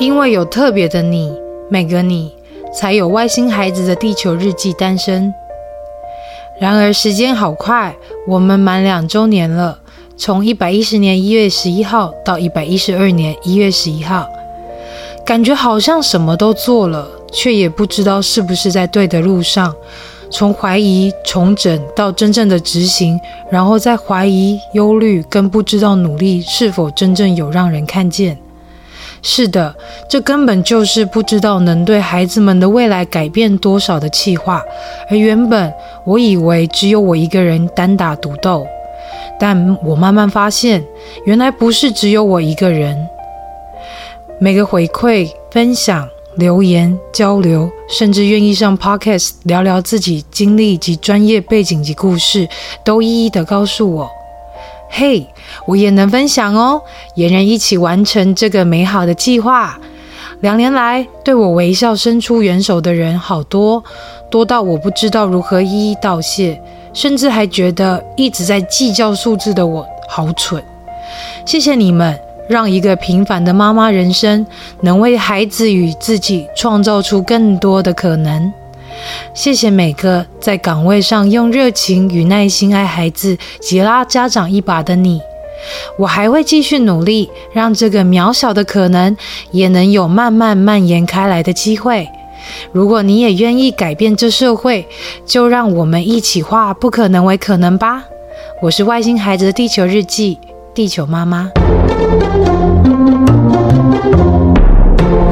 因为有特别的你，每个你，才有外星孩子的地球日记诞生。然而时间好快，我们满两周年了，从一百一十年一月十一号到一百一十二年一月十一号，感觉好像什么都做了，却也不知道是不是在对的路上。从怀疑、重整到真正的执行，然后再怀疑、忧虑，跟不知道努力是否真正有让人看见。是的，这根本就是不知道能对孩子们的未来改变多少的企划。而原本我以为只有我一个人单打独斗，但我慢慢发现，原来不是只有我一个人。每个回馈、分享。留言交流，甚至愿意上 Podcast 聊聊自己经历及专业背景及故事，都一一的告诉我：“嘿，我也能分享哦，也能一起完成这个美好的计划。”两年来，对我微笑伸出援手的人好多，多到我不知道如何一一道谢，甚至还觉得一直在计较数字的我好蠢。谢谢你们。让一个平凡的妈妈人生能为孩子与自己创造出更多的可能。谢谢每个在岗位上用热情与耐心爱孩子及拉家长一把的你。我还会继续努力，让这个渺小的可能也能有慢慢蔓延开来的机会。如果你也愿意改变这社会，就让我们一起化不可能为可能吧。我是外星孩子的地球日记，地球妈妈。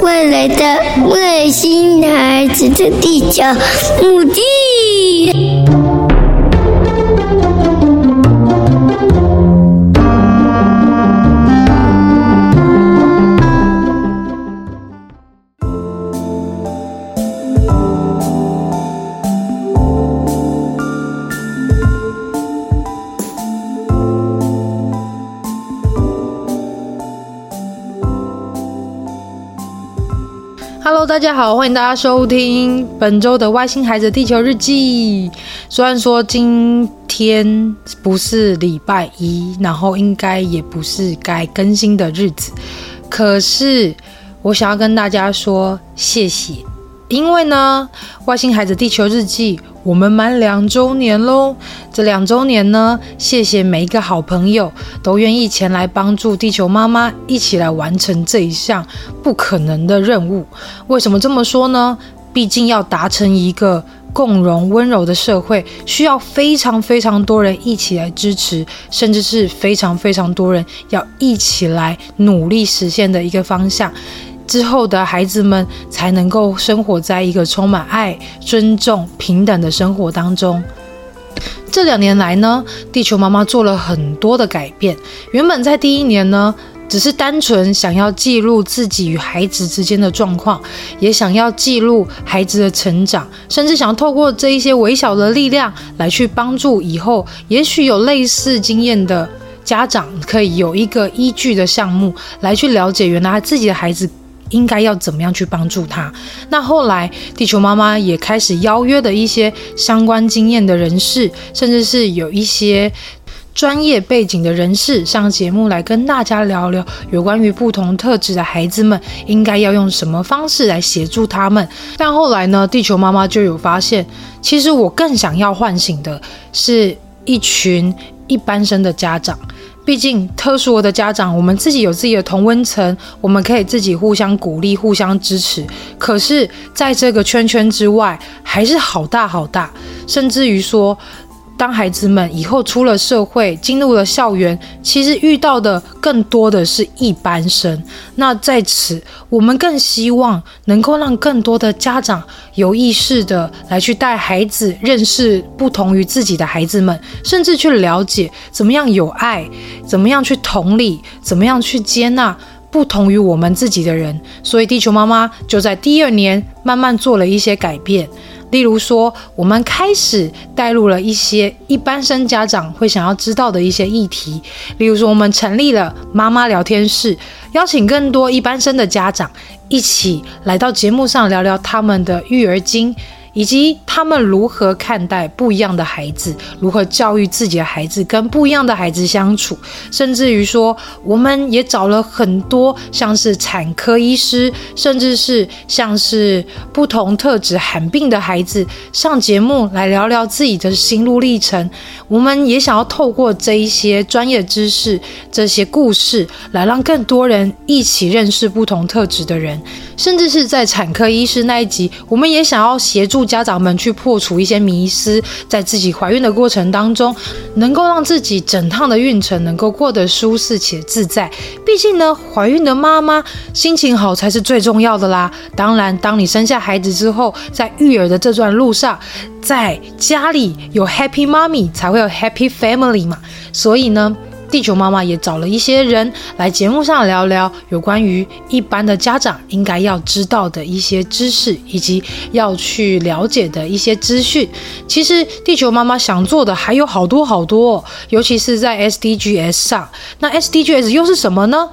未来的外星孩子的地球母亲。Hello，大家好，欢迎大家收听本周的《外星孩子地球日记》。虽然说今天不是礼拜一，然后应该也不是该更新的日子，可是我想要跟大家说谢谢，因为呢，《外星孩子地球日记》。我们满两周年喽！这两周年呢，谢谢每一个好朋友都愿意前来帮助地球妈妈，一起来完成这一项不可能的任务。为什么这么说呢？毕竟要达成一个共融温柔的社会，需要非常非常多人一起来支持，甚至是非常非常多人要一起来努力实现的一个方向。之后的孩子们才能够生活在一个充满爱、尊重、平等的生活当中。这两年来呢，地球妈妈做了很多的改变。原本在第一年呢，只是单纯想要记录自己与孩子之间的状况，也想要记录孩子的成长，甚至想透过这一些微小的力量来去帮助以后也许有类似经验的家长，可以有一个依据的项目来去了解原来自己的孩子。应该要怎么样去帮助他？那后来，地球妈妈也开始邀约的一些相关经验的人士，甚至是有一些专业背景的人士上节目来跟大家聊聊有关于不同特质的孩子们应该要用什么方式来协助他们。但后来呢，地球妈妈就有发现，其实我更想要唤醒的是一群一般生的家长。毕竟，特殊的家长，我们自己有自己的同温层，我们可以自己互相鼓励、互相支持。可是，在这个圈圈之外，还是好大好大，甚至于说。当孩子们以后出了社会，进入了校园，其实遇到的更多的是一般生。那在此，我们更希望能够让更多的家长有意识的来去带孩子认识不同于自己的孩子们，甚至去了解怎么样有爱，怎么样去同理，怎么样去接纳不同于我们自己的人。所以，地球妈妈就在第二年慢慢做了一些改变。例如说，我们开始带入了一些一般生家长会想要知道的一些议题。例如说，我们成立了妈妈聊天室，邀请更多一般生的家长一起来到节目上聊聊他们的育儿经，以及他们如何看待不一样的孩子，如何教育自己的孩子，跟不一样的孩子相处，甚至于说，我们也找了很多像是产科医师，甚至是像是不同特质罕病的孩子上节目来聊聊自己的心路历程。我们也想要透过这一些专业知识、这些故事，来让更多人一起认识不同特质的人，甚至是在产科医师那一集，我们也想要协助家长们去破除一些迷思，在自己怀孕的过程当中，能够让自己整趟的孕程能够过得舒适且自在。毕竟呢，怀孕的妈妈心情好才是最重要的啦。当然，当你生下孩子之后，在育儿的这段路上，在家里有 Happy Mommy 才会有 Happy Family 嘛。所以呢。地球妈妈也找了一些人来节目上聊聊有关于一般的家长应该要知道的一些知识，以及要去了解的一些资讯。其实地球妈妈想做的还有好多好多，尤其是在 SDGs 上。那 SDGs 又是什么呢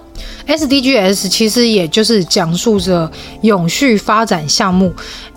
？SDGs 其实也就是讲述着永续发展项目。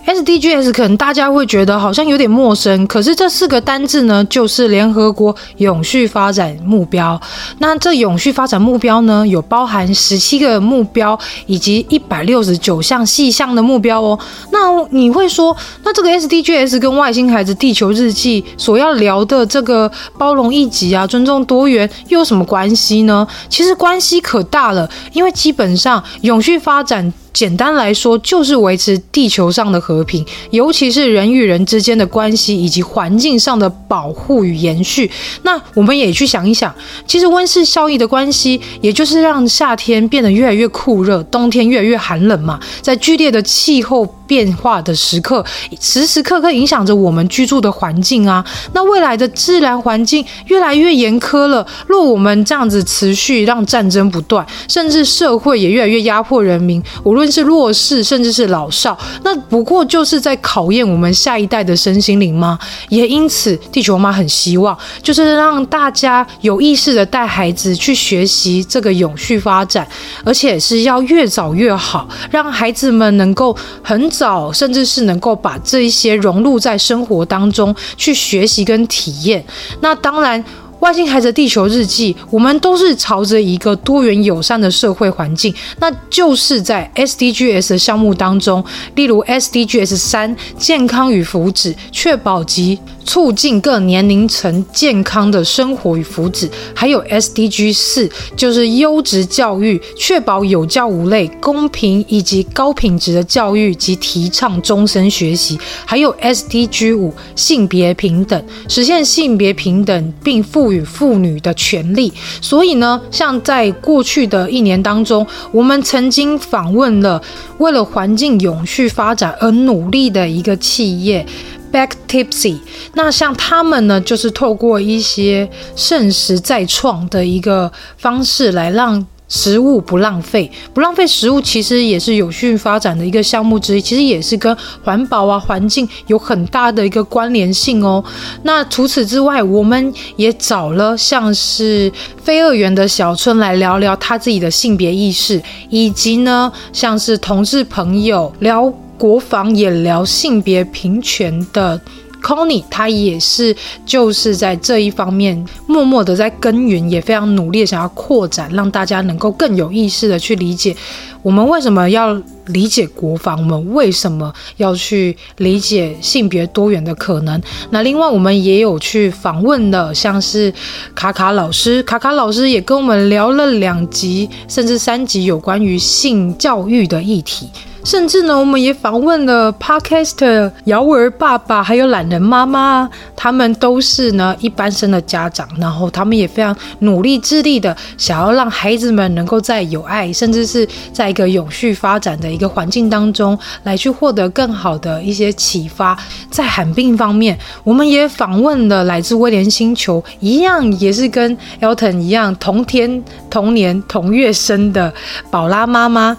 SDGs 可能大家会觉得好像有点陌生，可是这四个单字呢，就是联合国永续发展目标。那这永续发展目标呢，有包含十七个目标以及一百六十九项细项的目标哦。那你会说，那这个 SDGs 跟外星孩子地球日记所要聊的这个包容异己啊、尊重多元又有什么关系呢？其实关系可大了，因为基本上永续发展。简单来说，就是维持地球上的和平，尤其是人与人之间的关系，以及环境上的保护与延续。那我们也去想一想，其实温室效应的关系，也就是让夏天变得越来越酷热，冬天越来越寒冷嘛。在剧烈的气候变化的时刻，时时刻刻影响着我们居住的环境啊。那未来的自然环境越来越严苛了，若我们这样子持续让战争不断，甚至社会也越来越压迫人民，无论是弱势，甚至是老少，那不过就是在考验我们下一代的身心灵吗？也因此，地球妈很希望，就是让大家有意识的带孩子去学习这个永续发展，而且是要越早越好，让孩子们能够很早，甚至是能够把这一些融入在生活当中去学习跟体验。那当然。外星孩子地球日记，我们都是朝着一个多元友善的社会环境，那就是在 SDGs 的项目当中，例如 SDGs 三健康与福祉，确保及促进各年龄层健康的生活与福祉，还有 SDG 四就是优质教育，确保有教无类、公平以及高品质的教育及提倡终身学习，还有 SDG 五性别平等，实现性别平等并赋赋予妇女的权利，所以呢，像在过去的一年当中，我们曾经访问了为了环境永续发展而努力的一个企业 Back Tipsy。那像他们呢，就是透过一些剩食再创的一个方式来让。食物不浪费，不浪费食物其实也是有序发展的一个项目之一，其实也是跟环保啊、环境有很大的一个关联性哦。那除此之外，我们也找了像是非二元的小春来聊聊他自己的性别意识，以及呢，像是同志朋友聊国防也聊性别平权的。Connie 他也是就是在这一方面默默的在耕耘，也非常努力想要扩展，让大家能够更有意识的去理解我们为什么要理解国防，我们为什么要去理解性别多元的可能。那另外我们也有去访问了，像是卡卡老师，卡卡老师也跟我们聊了两集甚至三集有关于性教育的议题。甚至呢，我们也访问了 Podcaster 尧儿爸爸，还有懒人妈妈，他们都是呢一般生的家长，然后他们也非常努力致力的，想要让孩子们能够在有爱，甚至是在一个永续发展的一个环境当中，来去获得更好的一些启发。在罕病方面，我们也访问了来自威廉星球，一样也是跟 Elton 一样同天同年同月生的宝拉妈妈。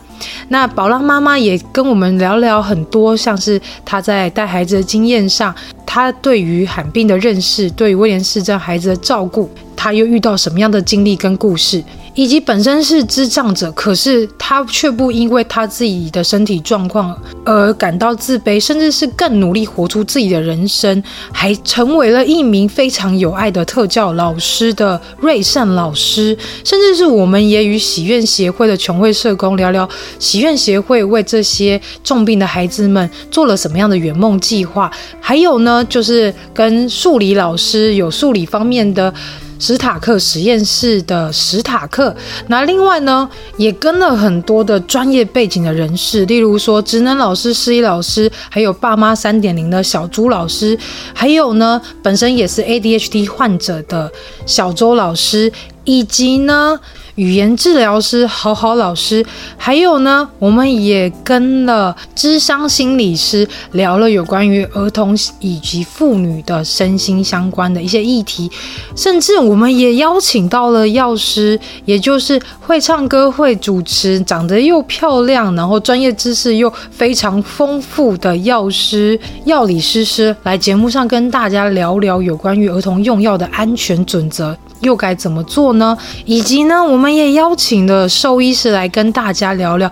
那宝拉妈妈也跟我们聊聊很多，像是她在带孩子的经验上，她对于罕病的认识，对于威廉氏症孩子的照顾，她又遇到什么样的经历跟故事，以及本身是智障者，可是他却不因为他自己的身体状况而感到自卑，甚至是更努力活出自己的人生，还成为了一名非常有爱的特教老师的瑞善老师。甚至是我们也与喜愿协会的琼慧社工聊聊，喜愿协会为这些重病的孩子们做了什么样的圆梦计划，还有呢，就是跟数理老师有数理方面的。史塔克实验室的史塔克，那另外呢，也跟了很多的专业背景的人士，例如说职能老师、视艺老师，还有爸妈三点零的小朱老师，还有呢，本身也是 ADHD 患者的小周老师，以及呢。语言治疗师好好老师，还有呢，我们也跟了智商心理师聊了有关于儿童以及妇女的身心相关的一些议题，甚至我们也邀请到了药师，也就是会唱歌、会主持、长得又漂亮，然后专业知识又非常丰富的药师药理师师来节目上跟大家聊聊有关于儿童用药的安全准则。又该怎么做呢？以及呢，我们也邀请了兽医师来跟大家聊聊，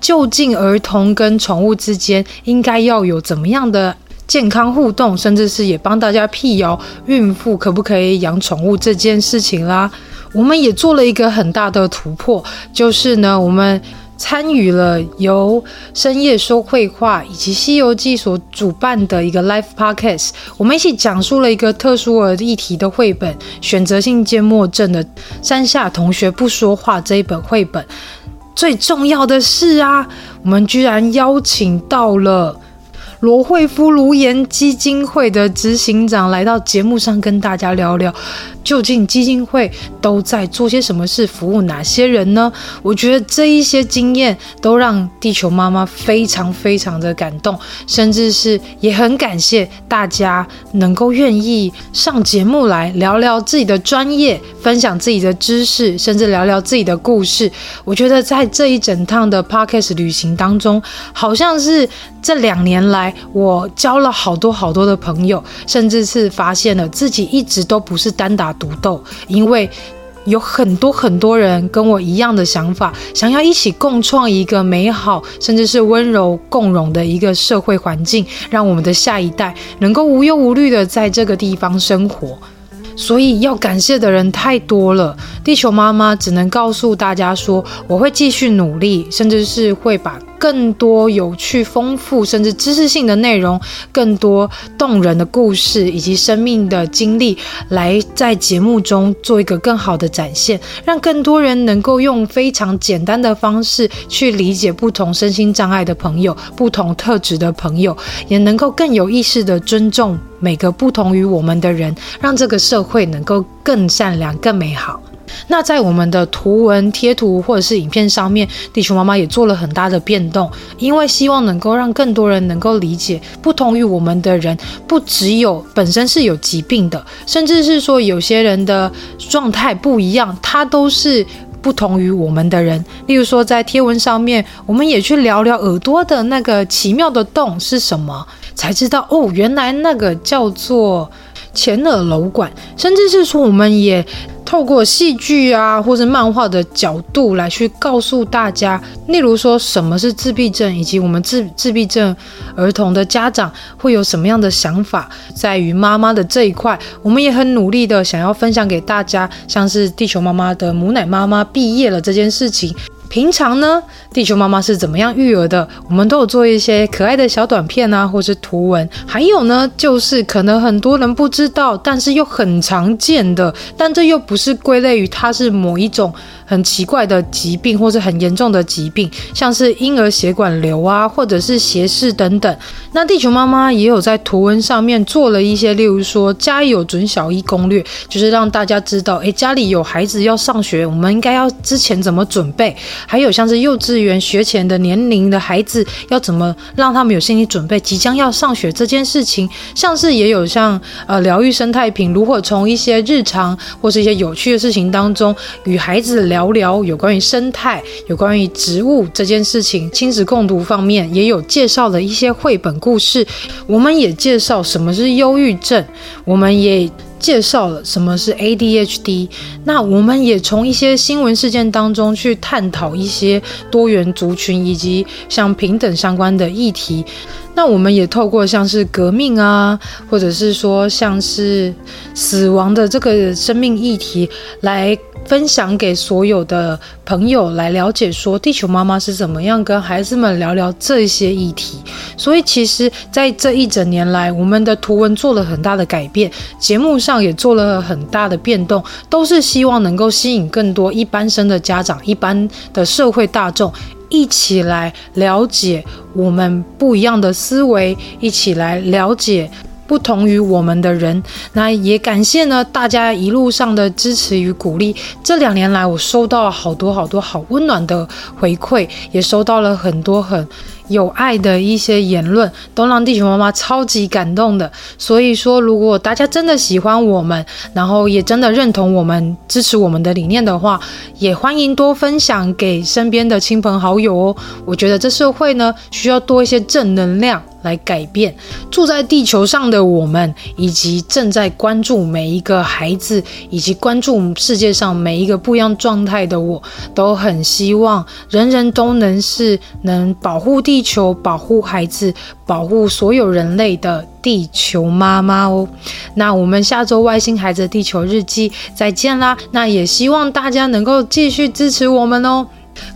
究竟儿童跟宠物之间应该要有怎么样的健康互动，甚至是也帮大家辟谣孕妇可不可以养宠物这件事情啦。我们也做了一个很大的突破，就是呢，我们。参与了由深夜说绘画以及《西游记》所主办的一个 Live Podcast，我们一起讲述了一个特殊而议题的绘本——选择性缄默症的山下同学不说话这一本绘本。最重要的是啊，我们居然邀请到了。罗慧夫卢颜基金会的执行长来到节目上跟大家聊聊，究竟基金会都在做些什么事，服务哪些人呢？我觉得这一些经验都让地球妈妈非常非常的感动，甚至是也很感谢大家能够愿意上节目来聊聊自己的专业，分享自己的知识，甚至聊聊自己的故事。我觉得在这一整趟的 Podcast 旅行当中，好像是这两年来。我交了好多好多的朋友，甚至是发现了自己一直都不是单打独斗，因为有很多很多人跟我一样的想法，想要一起共创一个美好，甚至是温柔共融的一个社会环境，让我们的下一代能够无忧无虑的在这个地方生活。所以要感谢的人太多了，地球妈妈只能告诉大家说，我会继续努力，甚至是会把。更多有趣、丰富，甚至知识性的内容，更多动人的故事以及生命的经历，来在节目中做一个更好的展现，让更多人能够用非常简单的方式去理解不同身心障碍的朋友、不同特质的朋友，也能够更有意识地尊重每个不同于我们的人，让这个社会能够更善良、更美好。那在我们的图文贴图或者是影片上面，地球妈妈也做了很大的变动，因为希望能够让更多人能够理解，不同于我们的人，不只有本身是有疾病的，甚至是说有些人的状态不一样，他都是不同于我们的人。例如说，在贴文上面，我们也去聊聊耳朵的那个奇妙的洞是什么，才知道哦，原来那个叫做前耳瘘管，甚至是说我们也。透过戏剧啊，或是漫画的角度来去告诉大家，例如说什么是自闭症，以及我们自自闭症儿童的家长会有什么样的想法，在于妈妈的这一块，我们也很努力的想要分享给大家，像是地球妈妈的母奶妈妈毕业了这件事情。平常呢，地球妈妈是怎么样育儿的？我们都有做一些可爱的小短片啊，或是图文。还有呢，就是可能很多人不知道，但是又很常见的，但这又不是归类于它是某一种。很奇怪的疾病，或是很严重的疾病，像是婴儿血管瘤啊，或者是斜视等等。那地球妈妈也有在图文上面做了一些，例如说家有准小一攻略，就是让大家知道，诶，家里有孩子要上学，我们应该要之前怎么准备？还有像是幼稚园学前的年龄的孩子，要怎么让他们有心理准备，即将要上学这件事情。像是也有像呃疗愈生态瓶，如何从一些日常或是一些有趣的事情当中与孩子聊。聊有关于生态、有关于植物这件事情，亲子共读方面也有介绍了一些绘本故事。我们也介绍什么是忧郁症，我们也介绍了什么是 ADHD，那我们也从一些新闻事件当中去探讨一些多元族群以及像平等相关的议题。那我们也透过像是革命啊，或者是说像是死亡的这个生命议题来。分享给所有的朋友来了解，说地球妈妈是怎么样跟孩子们聊聊这些议题。所以，其实，在这一整年来，我们的图文做了很大的改变，节目上也做了很大的变动，都是希望能够吸引更多一般生的家长、一般的社会大众一起来了解我们不一样的思维，一起来了解。不同于我们的人，那也感谢呢大家一路上的支持与鼓励。这两年来，我收到了好多好多好温暖的回馈，也收到了很多很有爱的一些言论，都让地球妈妈超级感动的。所以说，如果大家真的喜欢我们，然后也真的认同我们、支持我们的理念的话，也欢迎多分享给身边的亲朋好友哦。我觉得这社会呢，需要多一些正能量。来改变住在地球上的我们，以及正在关注每一个孩子，以及关注世界上每一个不一样状态的我，都很希望人人都能是能保护地球、保护孩子、保护所有人类的地球妈妈哦。那我们下周外星孩子地球日记再见啦！那也希望大家能够继续支持我们哦。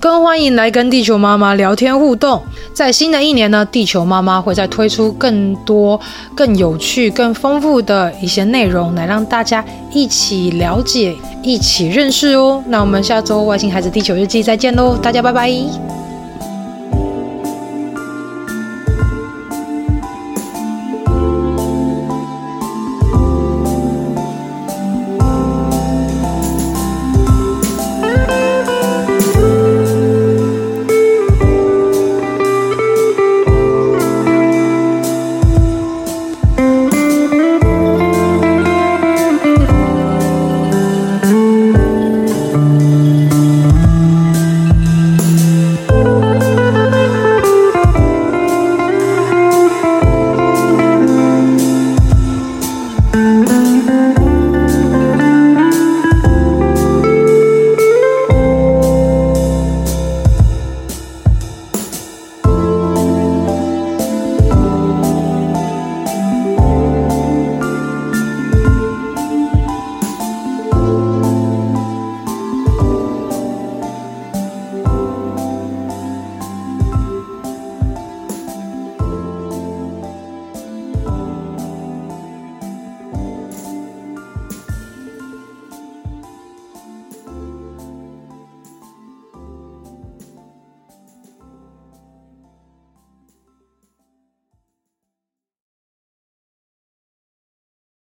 更欢迎来跟地球妈妈聊天互动。在新的一年呢，地球妈妈会再推出更多、更有趣、更丰富的一些内容，来让大家一起了解、一起认识哦。那我们下周外星孩子地球日记再见喽，大家拜拜。